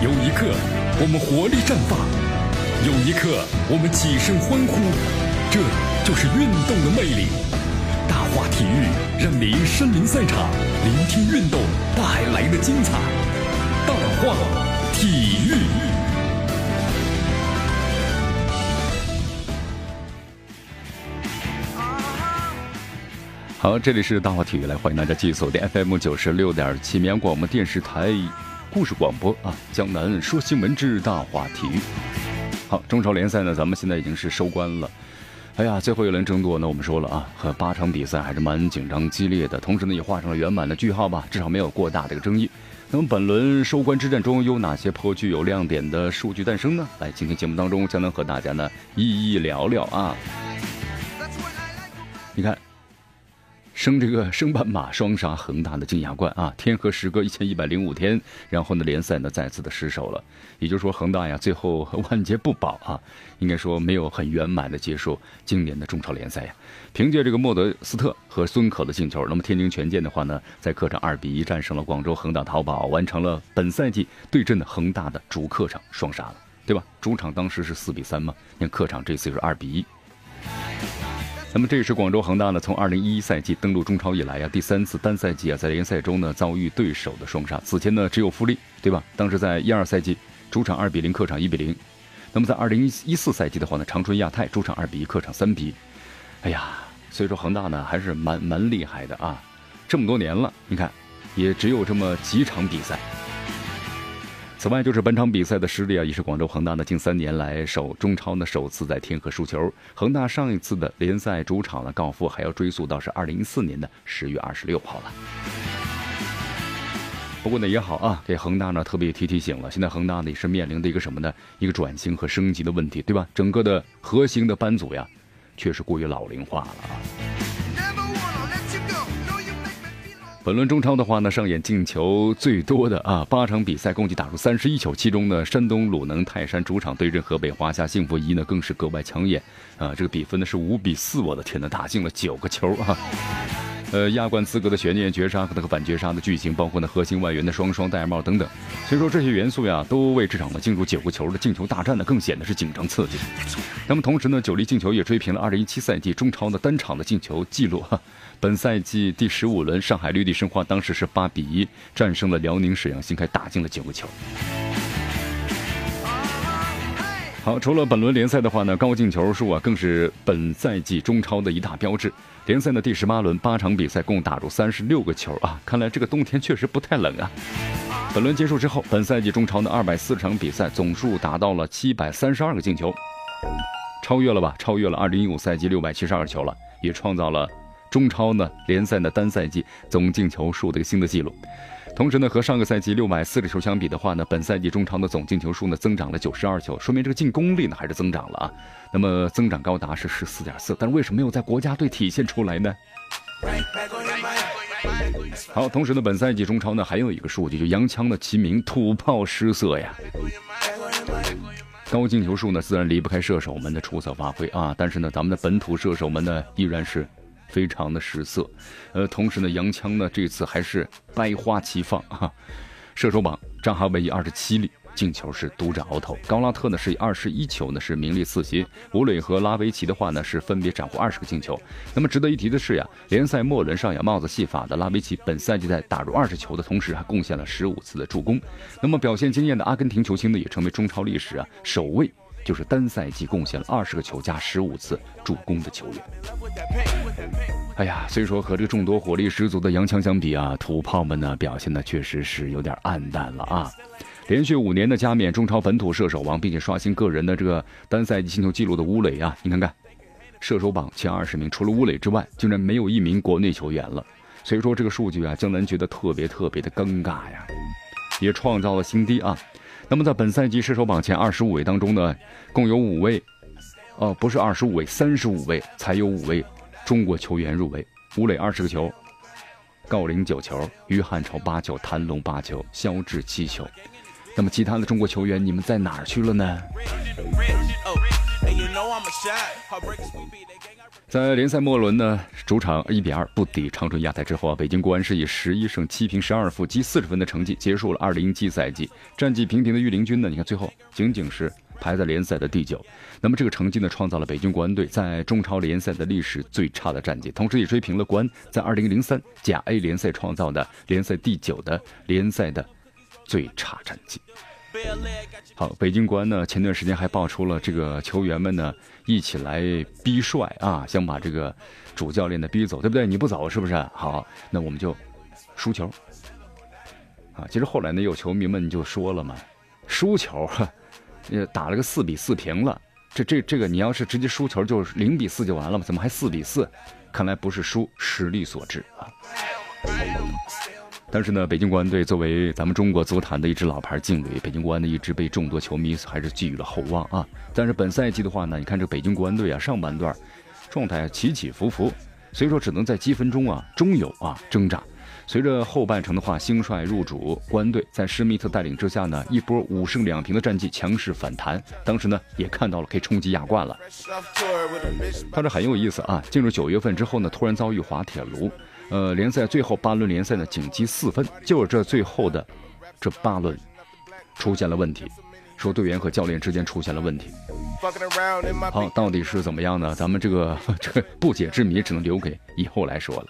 有一刻我们活力绽放，有一刻我们起身欢呼，这就是运动的魅力。大话体育让您身临赛场，聆听运动带来的精彩。大话体育。好，这里是大话体育，来欢迎大家继续锁定 FM 九十六点七绵阳广播电视台故事广播啊，江南说新闻之大话体育。好，中超联赛呢，咱们现在已经是收官了。哎呀，最后一轮争夺呢，我们说了啊，和八场比赛还是蛮紧张激烈的，同时呢也画上了圆满的句号吧，至少没有过大的一个争议。那么本轮收官之战中有哪些颇具有亮点的数据诞生呢？来，今天节目当中将能和大家呢一一聊聊啊。你看。升这个升班马双杀恒大的金牙冠啊，天河时隔一千一百零五天，然后呢联赛呢再次的失手了，也就是说恒大呀最后万劫不保啊，应该说没有很圆满的结束今年的中超联赛呀。凭借这个莫德斯特和孙可的进球，那么天津权健的话呢，在客场二比一战胜了广州恒大淘宝，完成了本赛季对阵的恒大的主客场双杀了，对吧？主场当时是四比三嘛，你看客场这次是二比一。那么这也是广州恒大呢，从二零一一赛季登陆中超以来啊，第三次单赛季啊，在联赛中呢遭遇对手的双杀。此前呢只有富力，对吧？当时在一二赛季主场二比零，客场一比零。那么在二零一一四赛季的话呢，长春亚泰主场二比一，客场三比。哎呀，所以说恒大呢还是蛮蛮厉害的啊，这么多年了，你看，也只有这么几场比赛。此外，就是本场比赛的失利啊，也是广州恒大呢近三年来首中超呢首次在天河输球。恒大上一次的联赛主场呢告负还要追溯到是二零一四年的十月二十六号了。不过呢也好啊，给恒大呢特别提提醒了，现在恒大呢也是面临的一个什么呢？一个转型和升级的问题，对吧？整个的核心的班组呀，确实过于老龄化了啊。本轮中超的话呢，上演进球最多的啊，八场比赛共计打入三十一球，其中呢，山东鲁能泰山主场对阵河北华夏幸福一呢，更是格外抢眼啊！这个比分呢是五比四，我的天呐，打进了九个球啊！呃，亚冠资格的悬念、绝杀和那个反绝杀的剧情，包括呢核心外援的双双戴帽等等，所以说这些元素呀，都为这场呢进入九个球的进球大战呢，更显得是紧张刺激。那么同时呢，九粒进球也追平了二零一七赛季中超的单场的进球记录哈。本赛季第十五轮，上海绿地申花当时是八比一战胜了辽宁沈阳新开，打进了九个球。好，除了本轮联赛的话呢，高进球数啊，更是本赛季中超的一大标志。联赛的第十八轮，八场比赛共打入三十六个球啊！看来这个冬天确实不太冷啊。本轮结束之后，本赛季中超的二百四场比赛总数达到了七百三十二个进球，超越了吧？超越了二零一五赛季六百七十二球了，也创造了。中超呢，联赛的单赛季总进球数的一个新的纪录。同时呢，和上个赛季六百四十球相比的话呢，本赛季中超的总进球数呢增长了九十二球，说明这个进攻力呢还是增长了啊。那么增长高达是十四点四，但是为什么没有在国家队体现出来呢？好，同时呢，本赛季中超呢还有一个数据，就洋枪的齐名，土炮失色呀。高进球数呢自然离不开射手们的出色发挥啊，但是呢，咱们的本土射手们呢依然是。非常的失色，呃，同时呢，洋枪呢这次还是百花齐放啊！射手榜，张哈维以二十七粒进球是独占鳌头，高拉特呢是以二十一球呢是名列四席，吴磊和拉维奇的话呢是分别斩获二十个进球。那么值得一提的是呀，联赛末轮上演帽子戏法的拉维奇，本赛季在打入二十球的同时，还贡献了十五次的助攻。那么表现惊艳的阿根廷球星呢，也成为中超历史啊首位。就是单赛季贡献了二十个球加十五次助攻的球员。哎呀，所以说和这个众多火力十足的洋枪相比啊，土炮们呢表现的确实是有点暗淡了啊。连续五年的加冕中超本土射手王，并且刷新个人的这个单赛季进球纪录的吴磊啊，你看看，射手榜前二十名除了吴磊之外，竟然没有一名国内球员了。所以说这个数据啊，江南觉得特别特别的尴尬呀，也创造了新低啊。那么在本赛季射手榜前二十五位当中呢，共有五位，哦，不是二十五位，三十五位才有五位中国球员入围。吴磊二十个球，郜林九球，于汉超八球，谭龙八球，肖智七球。那么其他的中国球员，你们在哪儿去了呢？在联赛末轮呢，主场一比二不敌长春亚泰之后啊，北京国安是以十一胜七平十二负积四十分的成绩结束了二零一七赛季。战绩平平的御林军呢，你看最后仅仅是排在联赛的第九。那么这个成绩呢，创造了北京国安队在中超联赛的历史最差的战绩，同时也追平了国安在二零零三甲 A 联赛创造的联赛第九的联赛的最差战绩。好，北京国安呢，前段时间还爆出了这个球员们呢一起来逼帅啊，想把这个主教练的逼走，对不对？你不走是不是？好，那我们就输球啊。其实后来呢，有球迷们就说了嘛，输球，呃打了个四比四平了。这这这个，你要是直接输球，就是零比四就完了嘛？怎么还四比四？看来不是输，实力所致啊。但是呢，北京国安队作为咱们中国足坛的一支老牌劲旅，北京国安的一支被众多球迷还是寄予了厚望啊。但是本赛季的话呢，你看这北京国安队啊，上半段状态起起伏伏，所以说只能在积分中啊中游啊挣扎。随着后半程的话，新帅入主，国安队在施密特带领之下呢，一波五胜两平的战绩强势反弹。当时呢，也看到了可以冲击亚冠了。但是很有意思啊，进入九月份之后呢，突然遭遇滑铁卢。呃，联赛最后八轮联赛呢，仅积四分，就是这最后的这八轮出现了问题，说队员和教练之间出现了问题。好，到底是怎么样呢？咱们这个 这个不解之谜，只能留给以后来说了。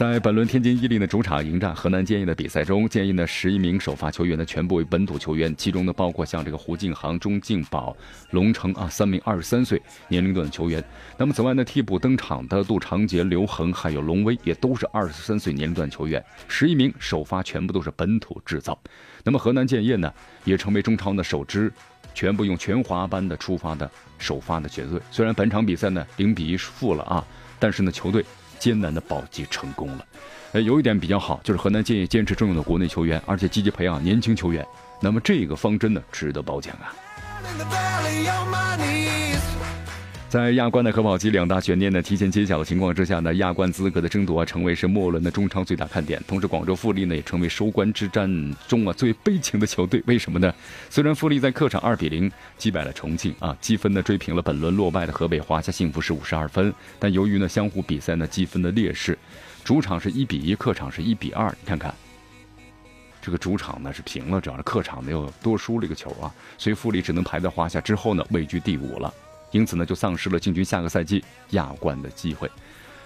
在本轮天津伊利的主场迎战河南建业的比赛中，建业的十一名首发球员呢全部为本土球员，其中呢包括像这个胡敬航、钟敬宝、龙成啊三名二十三岁年龄段的球员。那么此外呢，替补登场的杜长杰、刘恒还有龙威也都是二十三岁年龄段球员。十一名首发全部都是本土制造。那么河南建业呢，也成为中超的首支全部用全华班的出发的首发的球队。虽然本场比赛呢零比一负了啊，但是呢球队。艰难的保级成功了，呃，有一点比较好，就是河南建业坚持重用的国内球员，而且积极培养年轻球员。那么这个方针呢，值得褒奖啊。在亚冠的和保级两大悬念呢提前揭晓的情况之下呢，亚冠资格的争夺啊，成为是末轮的中超最大看点。同时，广州富力呢也成为收官之战中啊最悲情的球队。为什么呢？虽然富力在客场二比零击败了重庆啊，积分呢追平了本轮落败的河北华夏幸福是五十二分，但由于呢相互比赛呢积分的劣势，主场是一比一，客场是一比二。你看看，这个主场呢是平了，主要是客场呢又多输了一个球啊，所以富力只能排在华夏之后呢，位居第五了。因此呢，就丧失了进军下个赛季亚冠的机会。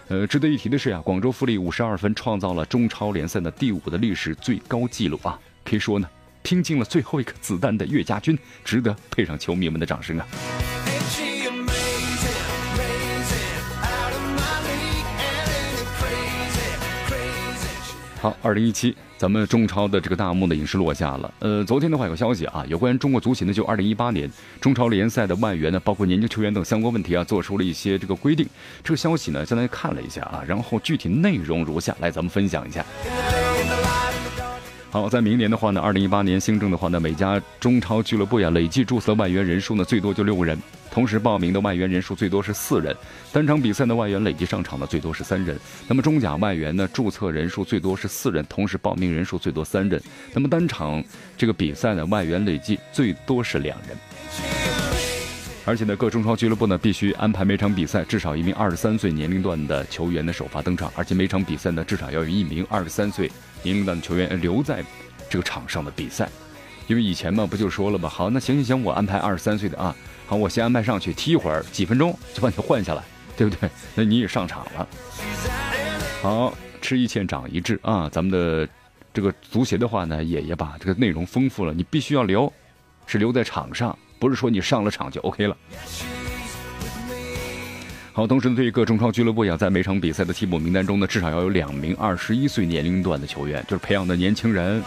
呃，值得一提的是啊，广州富力五十二分，创造了中超联赛的第五的历史最高纪录啊！可以说呢，拼尽了最后一颗子弹的岳家军，值得配上球迷们的掌声啊！好，二零一七，咱们中超的这个大幕呢，已经是落下了。呃，昨天的话有消息啊，有关中国足协呢，就二零一八年中超联赛的外援呢，包括年轻球员等相关问题啊，做出了一些这个规定。这个消息呢，相当于看了一下啊，然后具体内容如下，来咱们分享一下。好，在明年的话呢，二零一八年新政的话呢，每家中超俱乐部呀，累计注册外援人数呢，最多就六个人，同时报名的外援人数最多是四人，单场比赛的外援累计上场的最多是三人。那么中甲外援呢，注册人数最多是四人，同时报名人数最多三人。那么单场这个比赛呢，外援累计最多是两人。而且呢，各中超俱乐部呢，必须安排每场比赛至少一名二十三岁年龄段的球员的首发登场，而且每场比赛呢，至少要有一名二十三岁。年龄段的球员留在这个场上的比赛，因为以前嘛不就说了吗？好，那行行行，我安排二十三岁的啊，好，我先安排上去踢一会儿，几分钟就把你换下来，对不对？那你也上场了。好，吃一堑长一智啊，咱们的这个足协的话呢，也也把这个内容丰富了，你必须要留，是留在场上，不是说你上了场就 OK 了。好，同时呢，对于各中超俱乐部呀，在每场比赛的替补名单中呢，至少要有两名二十一岁年龄段的球员，就是培养的年轻人。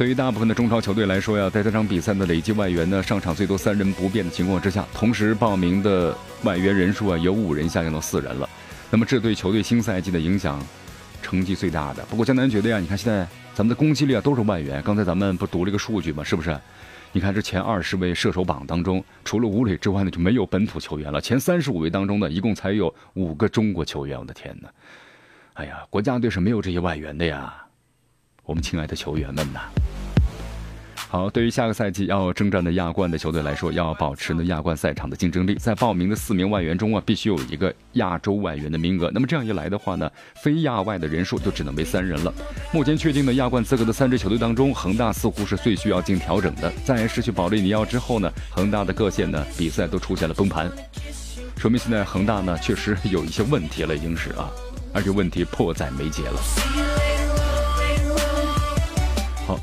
对于大部分的中超球队来说呀，在这场比赛的累计外援呢，上场最多三人不变的情况之下，同时报名的外援人数啊，由五人下降到四人了。那么，这对球队新赛季的影响，成绩最大的。不过，江南觉得呀，你看现在咱们的攻击力啊，都是外援。刚才咱们不读了一个数据吗？是不是？你看这前二十位射手榜当中，除了吴磊之外呢，就没有本土球员了。前三十五位当中呢，一共才有五个中国球员。我的天哪！哎呀，国家队是没有这些外援的呀。我们亲爱的球员们呐。好，对于下个赛季要征战的亚冠的球队来说，要保持呢亚冠赛场的竞争力，在报名的四名外援中啊，必须有一个亚洲外援的名额。那么这样一来的话呢，非亚外的人数就只能为三人了。目前确定的亚冠资格的三支球队当中，恒大似乎是最需要进调整的。在失去保利尼奥之后呢，恒大的各线呢比赛都出现了崩盘，说明现在恒大呢确实有一些问题了，已经是啊，而且问题迫在眉睫了。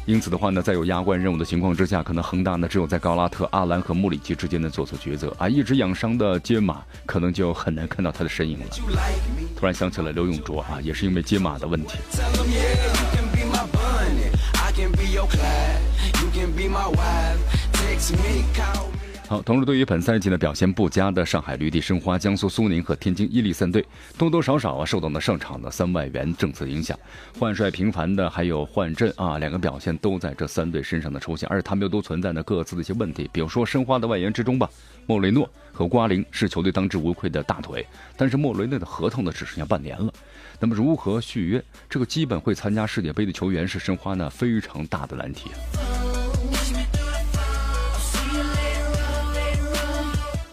因此的话呢，在有压冠任务的情况之下，可能恒大呢只有在高拉特、阿兰和穆里奇之间呢做出抉择啊。一直养伤的接马，可能就很难看到他的身影了。突然想起了刘永卓啊，也是因为接马的问题。好，同时对于本赛季呢表现不佳的上海绿地申花、江苏苏宁和天津伊利三队，多多少少啊受到了上场的三外援政策影响，换帅频繁的还有换阵啊，两个表现都在这三队身上的出现，而且他们又都存在着各自的一些问题，比如说申花的外援之中吧，莫雷诺和瓜林是球队当之无愧的大腿，但是莫雷诺的合同呢只剩下半年了，那么如何续约这个基本会参加世界杯的球员是申花呢非常大的难题。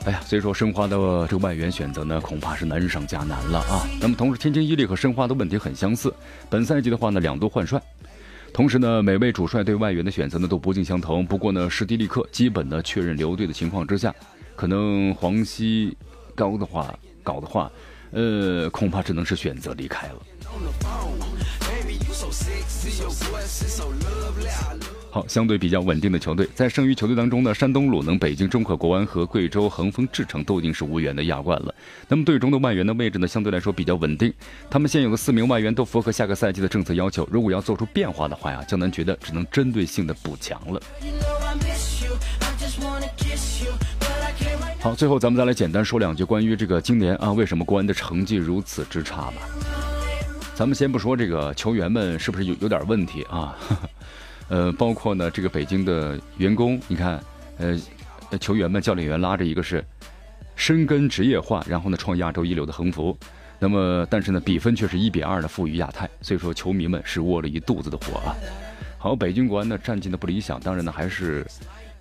哎呀，所以说申花的这个外援选择呢，恐怕是难上加难了啊。那么同时，天津伊利和申花的问题很相似，本赛季的话呢，两度换帅，同时呢，每位主帅对外援的选择呢都不尽相同。不过呢，史蒂利克基本的确认留队的情况之下，可能黄西高的话搞的话，呃，恐怕只能是选择离开了。好，相对比较稳定的球队，在剩余球队当中呢，山东鲁能、北京中赫国安和贵州恒丰智诚都已经是无缘的亚冠了。那么队中的外援的位置呢，相对来说比较稳定，他们现有的四名外援都符合下个赛季的政策要求。如果要做出变化的话呀，江南觉得只能针对性的补强了。好，最后咱们再来简单说两句关于这个今年啊，为什么国安的成绩如此之差吧？咱们先不说这个球员们是不是有有点问题啊？呃，包括呢，这个北京的员工，你看，呃，球员们、教练员拉着一个是深耕职业化，然后呢创亚洲一流的横幅，那么但是呢比分却是一比二的负于亚太，所以说球迷们是窝了一肚子的火啊。好，北京国安呢战绩呢不理想，当然呢还是。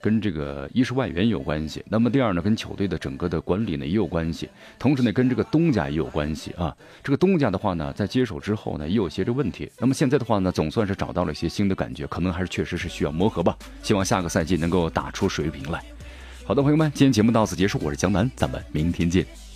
跟这个一是外援有关系，那么第二呢，跟球队的整个的管理呢也有关系，同时呢，跟这个东家也有关系啊。这个东家的话呢，在接手之后呢，也有些这问题。那么现在的话呢，总算是找到了一些新的感觉，可能还是确实是需要磨合吧。希望下个赛季能够打出水平来。好的，朋友们，今天节目到此结束，我是江南，咱们明天见。